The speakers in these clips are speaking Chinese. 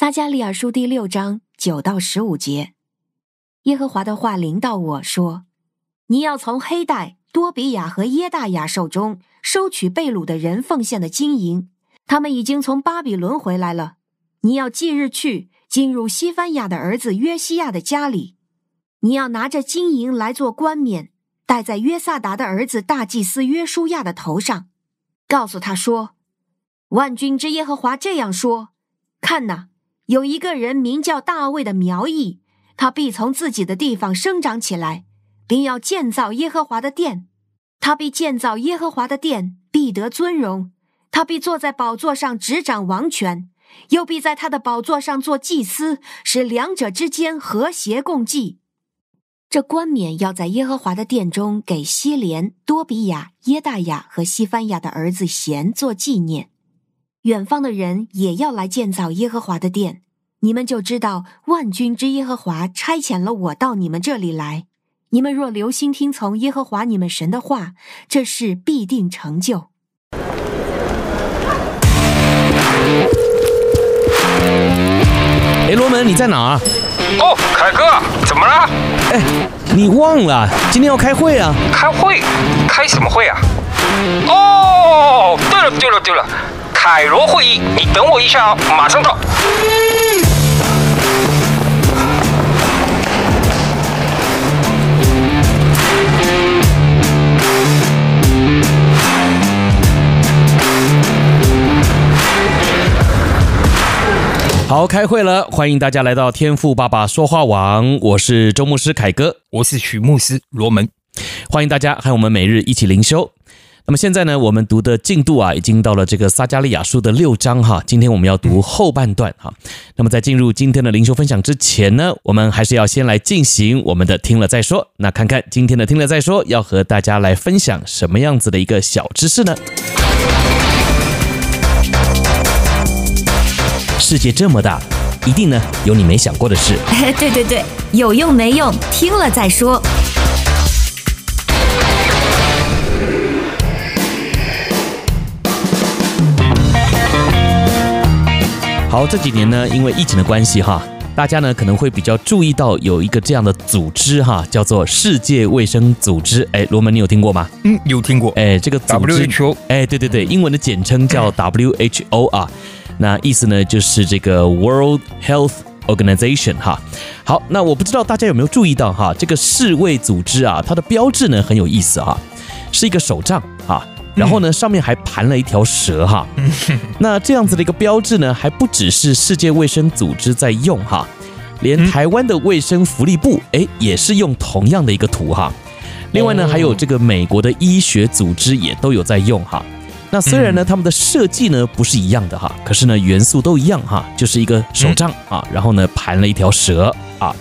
撒迦利亚书第六章九到十五节，耶和华的话临到我说：“你要从黑带、多比亚和耶大雅手中收取被掳的人奉献的金银，他们已经从巴比伦回来了。你要即日去，进入西番雅的儿子约西亚的家里，你要拿着金银来做冠冕，戴在约萨达的儿子大祭司约书亚的头上，告诉他说：万军之耶和华这样说：看哪。”有一个人名叫大卫的苗裔，他必从自己的地方生长起来，并要建造耶和华的殿。他必建造耶和华的殿，必得尊荣。他必坐在宝座上执掌王权，又必在他的宝座上做祭司，使两者之间和谐共济。这冠冕要在耶和华的殿中给希连、多比亚、耶大雅和西番雅的儿子贤做纪念。远方的人也要来建造耶和华的殿，你们就知道万军之耶和华差遣了我到你们这里来。你们若留心听从耶和华你们神的话，这事必定成就。哎，罗门，你在哪啊？哦，凯哥，怎么了？哎，你忘了今天要开会啊？开会？开什么会啊？哦，对了，对了，对了。凯罗会议，你等我一下哦，马上到。好，开会了，欢迎大家来到天赋爸爸说话网，我是周牧师凯哥，我是许牧师罗门，欢迎大家和我们每日一起灵修。那么现在呢，我们读的进度啊，已经到了这个撒加利亚书的六章哈。今天我们要读后半段哈。那么在进入今天的灵修分享之前呢，我们还是要先来进行我们的听了再说。那看看今天的听了再说，要和大家来分享什么样子的一个小知识呢？世界这么大，一定呢有你没想过的事。对对对，有用没用，听了再说。好，这几年呢，因为疫情的关系哈，大家呢可能会比较注意到有一个这样的组织哈，叫做世界卫生组织。哎，罗门，你有听过吗？嗯，有听过。哎，这个组织，WHO，哎，对对对，英文的简称叫 WHO 啊，那意思呢就是这个 World Health Organization 哈。好，那我不知道大家有没有注意到哈，这个世卫组织啊，它的标志呢很有意思哈，是一个手杖哈。然后呢，上面还盘了一条蛇哈。那这样子的一个标志呢，还不只是世界卫生组织在用哈，连台湾的卫生福利部哎也是用同样的一个图哈。另外呢，还有这个美国的医学组织也都有在用哈。那虽然呢，他们的设计呢不是一样的哈，可是呢元素都一样哈，就是一个手杖啊，然后呢盘了一条蛇啊。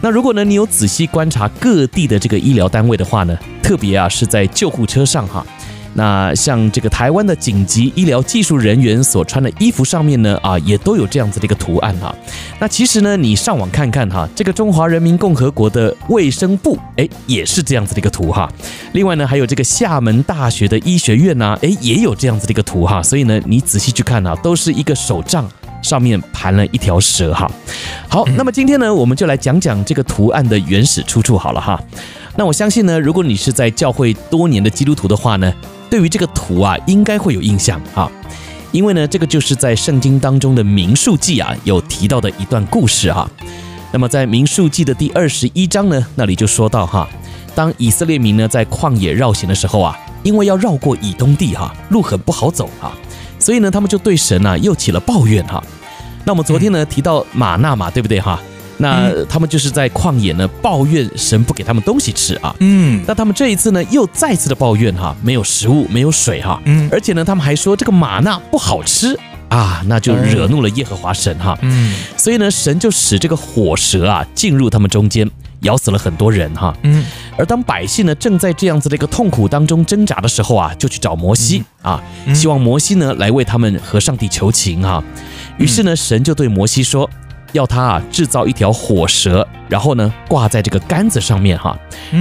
那如果呢你有仔细观察各地的这个医疗单位的话呢，特别啊是在救护车上哈。那像这个台湾的紧急医疗技术人员所穿的衣服上面呢，啊，也都有这样子的一个图案哈。那其实呢，你上网看看哈，这个中华人民共和国的卫生部，哎，也是这样子的一个图哈。另外呢，还有这个厦门大学的医学院呐，哎，也有这样子的一个图哈。所以呢，你仔细去看啊，都是一个手杖上面盘了一条蛇哈。好，那么今天呢，我们就来讲讲这个图案的原始出处好了哈。那我相信呢，如果你是在教会多年的基督徒的话呢，对于这个图啊，应该会有印象啊，因为呢，这个就是在圣经当中的民数记啊，有提到的一段故事哈。那么在民数记的第二十一章呢，那里就说到哈，当以色列民呢在旷野绕行的时候啊，因为要绕过以东地哈，路很不好走啊，所以呢，他们就对神啊又起了抱怨哈。那我们昨天呢提到马纳嘛，对不对哈？那他们就是在旷野呢抱怨神不给他们东西吃啊，嗯，那他们这一次呢又再次的抱怨哈，没有食物，没有水哈，嗯，而且呢他们还说这个玛纳不好吃啊，那就惹怒了耶和华神哈，嗯，所以呢神就使这个火蛇啊进入他们中间，咬死了很多人哈，嗯，而当百姓呢正在这样子的一个痛苦当中挣扎的时候啊，就去找摩西啊，希望摩西呢来为他们和上帝求情哈，于是呢神就对摩西说。要他啊制造一条火蛇，然后呢挂在这个杆子上面哈，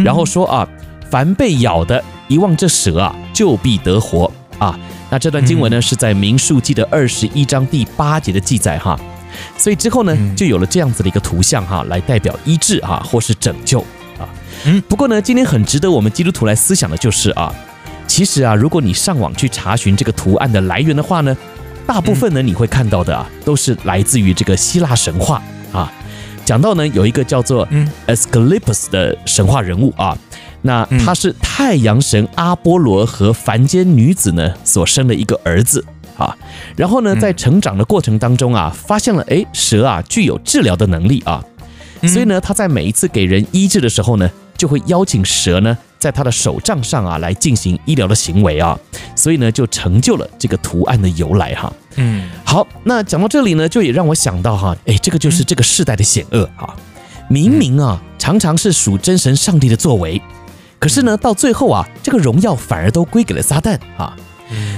然后说啊，凡被咬的，一望这蛇啊，就必得活啊。那这段经文呢是在民数记的二十一章第八节的记载哈。所以之后呢，就有了这样子的一个图像哈，来代表医治哈，或是拯救啊。嗯，不过呢，今天很值得我们基督徒来思想的就是啊，其实啊，如果你上网去查询这个图案的来源的话呢，大部分呢你会看到的啊，都是来自于这个希腊神话啊。讲到呢，有一个叫做 Asclepius 的神话人物啊，那他是太阳神阿波罗和凡间女子呢所生的一个儿子啊。然后呢，在成长的过程当中啊，发现了诶，蛇啊具有治疗的能力啊，所以呢，他在每一次给人医治的时候呢，就会邀请蛇呢，在他的手杖上啊来进行医疗的行为啊，所以呢，就成就了这个图案的由来哈。嗯，好，那讲到这里呢，就也让我想到哈，哎，这个就是这个世代的险恶哈。明明啊，常常是属真神上帝的作为，可是呢，到最后啊，这个荣耀反而都归给了撒旦啊。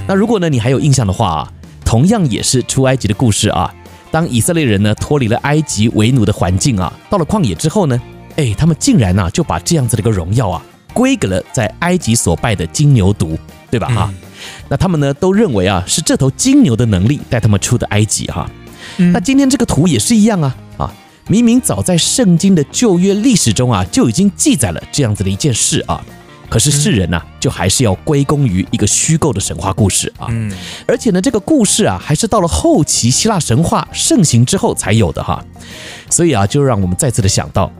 那如果呢，你还有印象的话啊，同样也是出埃及的故事啊，当以色列人呢脱离了埃及为奴的环境啊，到了旷野之后呢。哎，他们竟然呢、啊、就把这样子的一个荣耀啊归给了在埃及所拜的金牛犊，对吧？哈、嗯，那他们呢都认为啊是这头金牛的能力带他们出的埃及哈。嗯、那今天这个图也是一样啊啊，明明早在圣经的旧约历史中啊就已经记载了这样子的一件事啊，可是世人呢、啊、就还是要归功于一个虚构的神话故事啊。嗯，而且呢这个故事啊还是到了后期希腊神话盛行之后才有的哈。所以啊就让我们再次的想到。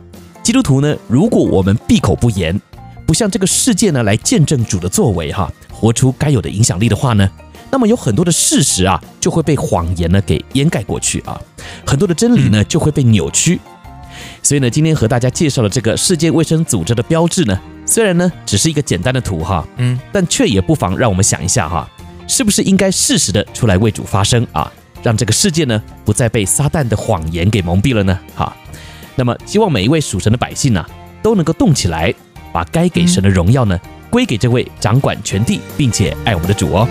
基督徒呢，如果我们闭口不言，不向这个世界呢来见证主的作为哈，活出该有的影响力的话呢，那么有很多的事实啊就会被谎言呢给掩盖过去啊，很多的真理呢就会被扭曲。所以呢，今天和大家介绍了这个世界卫生组织的标志呢，虽然呢只是一个简单的图哈，嗯，但却也不妨让我们想一下哈，是不是应该适时的出来为主发声啊，让这个世界呢不再被撒旦的谎言给蒙蔽了呢？哈。那么，希望每一位属神的百姓呢、啊，都能够动起来，把该给神的荣耀呢，归给这位掌管全地并且爱我们的主哦。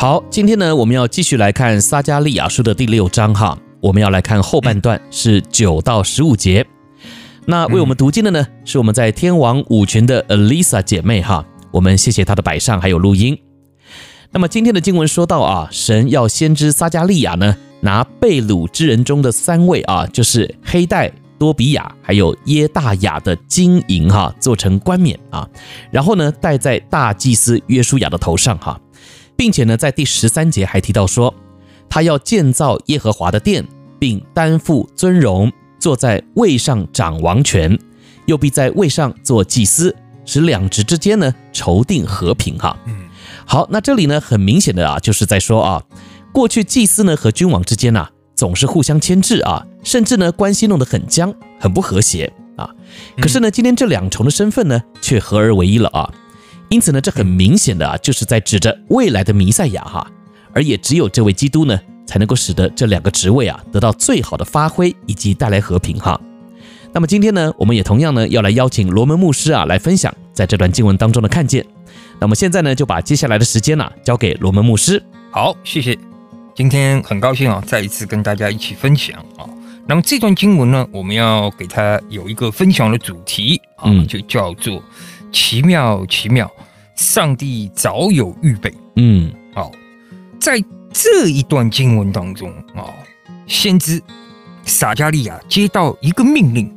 好，今天呢，我们要继续来看撒加利亚书的第六章哈，我们要来看后半段是九到十五节。那为我们读经的呢，是我们在天王五群的 Elisa 姐妹哈，我们谢谢她的摆上还有录音。那么今天的经文说到啊，神要先知撒加利亚呢，拿被掳之人中的三位啊，就是黑带、多比亚还有耶大雅的金银哈，做成冠冕啊，然后呢戴在大祭司约书亚的头上哈。并且呢，在第十三节还提到说，他要建造耶和华的殿，并担负尊荣，坐在位上掌王权，又必在位上做祭司，使两职之间呢筹定和平。哈，嗯，好，那这里呢，很明显的啊，就是在说啊，过去祭司呢和君王之间呐，总是互相牵制啊，甚至呢关系弄得很僵，很不和谐啊。可是呢，今天这两重的身份呢，却合而为一了啊。因此呢，这很明显的啊，就是在指着未来的弥赛亚哈，而也只有这位基督呢，才能够使得这两个职位啊得到最好的发挥以及带来和平哈。那么今天呢，我们也同样呢要来邀请罗门牧师啊来分享在这段经文当中的看见。那么现在呢，就把接下来的时间呢、啊、交给罗门牧师。好，谢谢。今天很高兴啊，再一次跟大家一起分享啊。那么这段经文呢，我们要给他有一个分享的主题啊，嗯、就叫做。奇妙，奇妙！上帝早有预备。嗯，好，在这一段经文当中啊，先知撒迦利亚接到一个命令，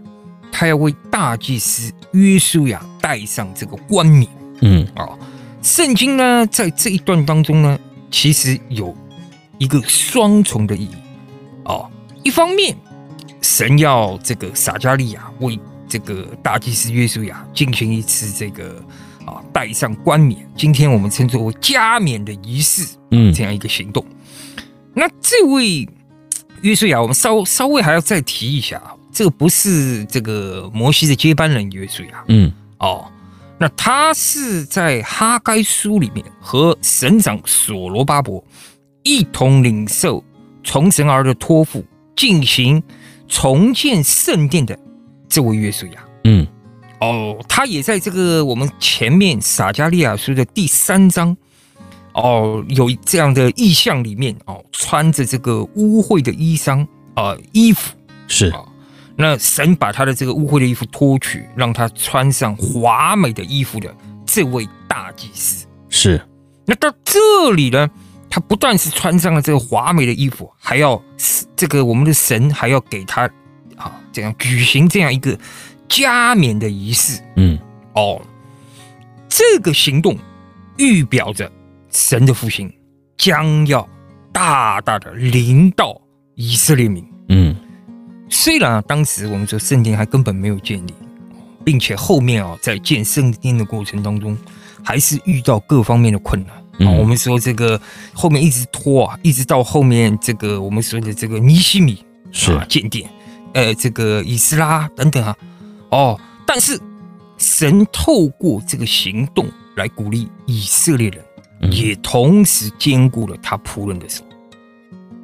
他要为大祭司约书亚戴上这个冠冕。嗯，啊，圣经呢，在这一段当中呢，其实有一个双重的意义。哦，一方面，神要这个撒迦利亚为这个大祭司约书亚进行一次这个啊戴上冠冕，今天我们称作为加冕的仪式，嗯，这样一个行动。嗯、那这位约书亚，我们稍稍微还要再提一下，这个不是这个摩西的接班人约书亚，嗯，哦，那他是在哈该书里面和省长所罗巴伯一同领受从神而的托付，进行重建圣殿的。这位约书亚，嗯，哦，他也在这个我们前面撒加利亚书的第三章哦，有这样的意象里面哦，穿着这个污秽的衣裳啊、呃、衣服。是。啊，那神把他的这个污秽的衣服脱去，让他穿上华美的衣服的这位大祭司。是。那到这里呢，他不但是穿上了这个华美的衣服，还要这个我们的神还要给他啊这样举行这样一个。加冕的仪式，嗯，哦，这个行动预表着神的复兴将要大大的临到以色列民，嗯，虽然啊，当时我们说圣殿还根本没有建立，并且后面啊，在建圣殿的过程当中，还是遇到各方面的困难，啊、嗯，我们说这个后面一直拖啊，一直到后面这个我们说的这个尼希米是。啊建殿，呃，这个以斯拉等等啊。哦，但是神透过这个行动来鼓励以色列人，嗯、也同时兼顾了他仆人的手。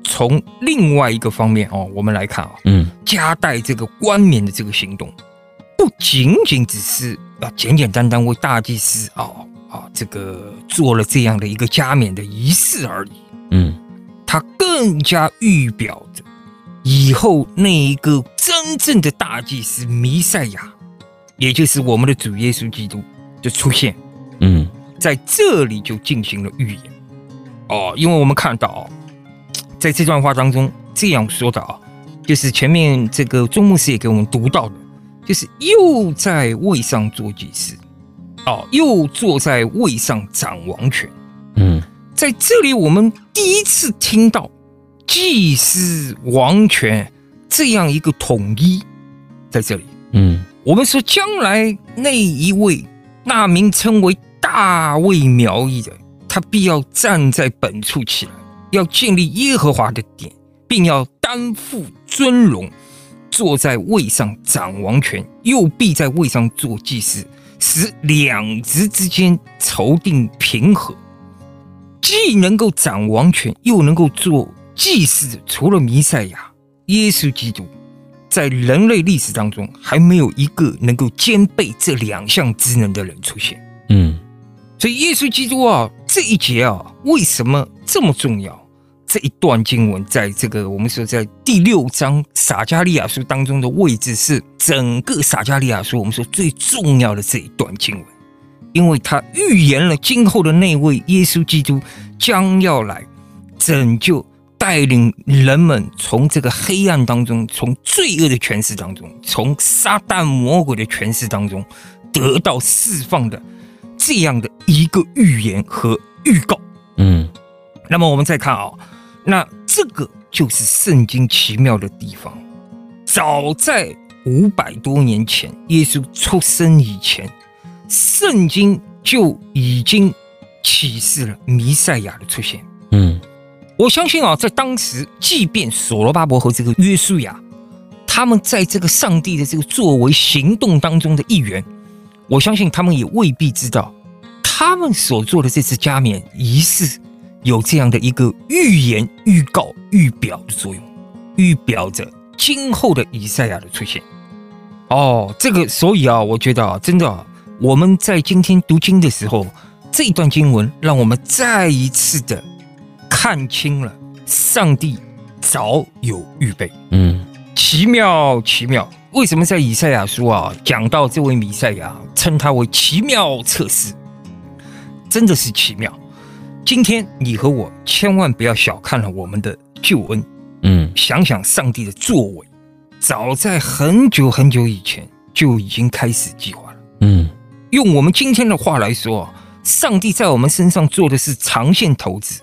从另外一个方面哦，我们来看啊，嗯，加带这个冠冕的这个行动，不仅仅只是啊简简单单为大祭司啊啊这个做了这样的一个加冕的仪式而已，嗯，他更加预表着。以后那一个真正的大祭司弥赛亚，也就是我们的主耶稣基督的出现，嗯，在这里就进行了预言。哦，因为我们看到，在这段话当中这样说的啊，就是前面这个钟牧师也给我们读到的，就是又在位上做祭司，哦，又坐在位上掌王权，嗯，在这里我们第一次听到。祭司王权这样一个统一，在这里，嗯，我们说将来那一位那名称为大卫苗裔的，他必要站在本处起来，要建立耶和华的殿，并要担负尊荣，坐在位上掌王权，又必在位上做祭司，使两职之间筹定平和，既能够掌王权，又能够做。祭司除了弥赛亚、耶稣基督，在人类历史当中还没有一个能够兼备这两项职能的人出现。嗯，所以耶稣基督啊，这一节啊，为什么这么重要？这一段经文在这个我们说在第六章撒加利亚书当中的位置是整个撒加利亚书我们说最重要的这一段经文，因为他预言了今后的那位耶稣基督将要来拯救。带领人们从这个黑暗当中，从罪恶的权势当中，从撒旦魔鬼的权势当中得到释放的这样的一个预言和预告。嗯，那么我们再看啊、哦，那这个就是圣经奇妙的地方。早在五百多年前，耶稣出生以前，圣经就已经启示了弥赛亚的出现。我相信啊，在当时，即便所罗巴伯和这个约书亚，他们在这个上帝的这个作为行动当中的一员，我相信他们也未必知道，他们所做的这次加冕仪式，有这样的一个预言、预告、预表的作用，预表着今后的以赛亚的出现。哦，这个，所以啊，我觉得啊，真的啊，我们在今天读经的时候，这段经文让我们再一次的。看清了，上帝早有预备。嗯，奇妙，奇妙。为什么在以赛亚书啊讲到这位弥赛亚，称他为奇妙测试，真的是奇妙。今天你和我千万不要小看了我们的救恩。嗯，想想上帝的作为，早在很久很久以前就已经开始计划了。嗯，用我们今天的话来说，上帝在我们身上做的是长线投资。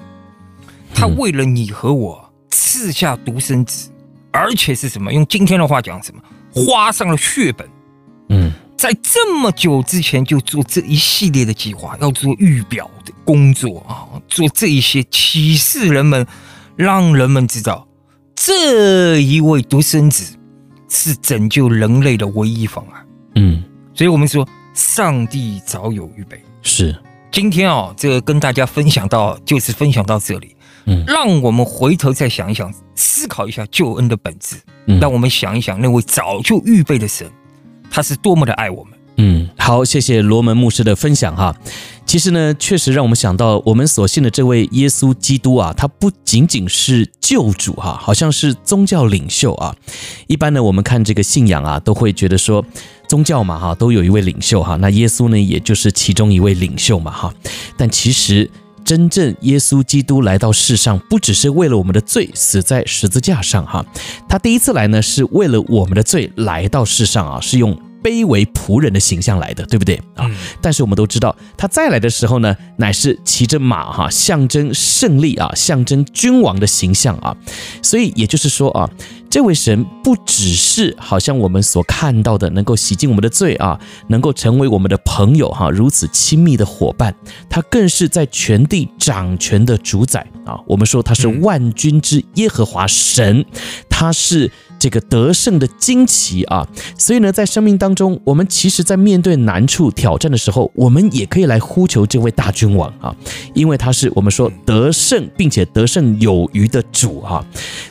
他为了你和我赐下独生子，而且是什么？用今天的话讲，什么？花上了血本。嗯，在这么久之前就做这一系列的计划，要做预表的工作啊，做这一些启示人们，让人们知道这一位独生子是拯救人类的唯一方案。嗯，所以我们说，上帝早有预备。是，今天啊，这个跟大家分享到，就是分享到这里。嗯，让我们回头再想一想，思考一下救恩的本质。嗯，让我们想一想，那位早就预备的神，他是多么的爱我们，嗯，好，谢谢罗门牧师的分享哈。其实呢，确实让我们想到，我们所信的这位耶稣基督啊，他不仅仅是救主哈，好像是宗教领袖啊。一般呢，我们看这个信仰啊，都会觉得说，宗教嘛哈，都有一位领袖哈，那耶稣呢，也就是其中一位领袖嘛哈。但其实，真正耶稣基督来到世上，不只是为了我们的罪死在十字架上哈，他第一次来呢，是为了我们的罪来到世上啊，是用。卑微仆人的形象来的，对不对啊？但是我们都知道，他再来的时候呢，乃是骑着马哈，象征胜利啊，象征君王的形象啊。所以也就是说啊，这位神不只是好像我们所看到的，能够洗净我们的罪啊，能够成为我们的朋友哈，如此亲密的伙伴，他更是在全地掌权的主宰啊。我们说他是万军之耶和华神，他是。这个得胜的惊奇啊，所以呢，在生命当中，我们其实，在面对难处挑战的时候，我们也可以来呼求这位大君王啊，因为他是我们说得胜并且得胜有余的主啊。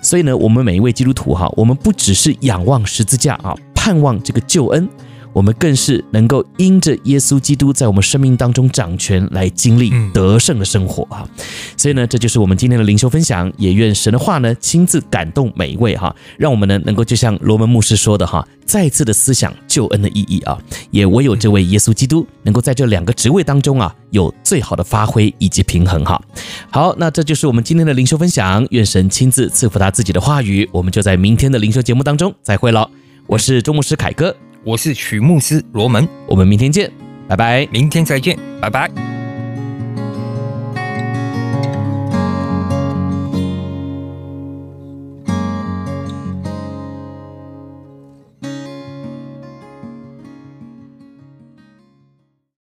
所以呢，我们每一位基督徒哈，我们不只是仰望十字架啊，盼望这个救恩。我们更是能够因着耶稣基督在我们生命当中掌权，来经历得胜的生活啊！所以呢，这就是我们今天的灵修分享。也愿神的话呢，亲自感动每一位哈，让我们呢能够就像罗门牧师说的哈，再次的思想救恩的意义啊！也唯有这位耶稣基督能够在这两个职位当中啊，有最好的发挥以及平衡哈。好，那这就是我们今天的灵修分享。愿神亲自赐福他自己的话语。我们就在明天的灵修节目当中再会了。我是周牧师凯哥。我是曲牧师罗门，我们明天见，拜拜，明天再见，拜拜。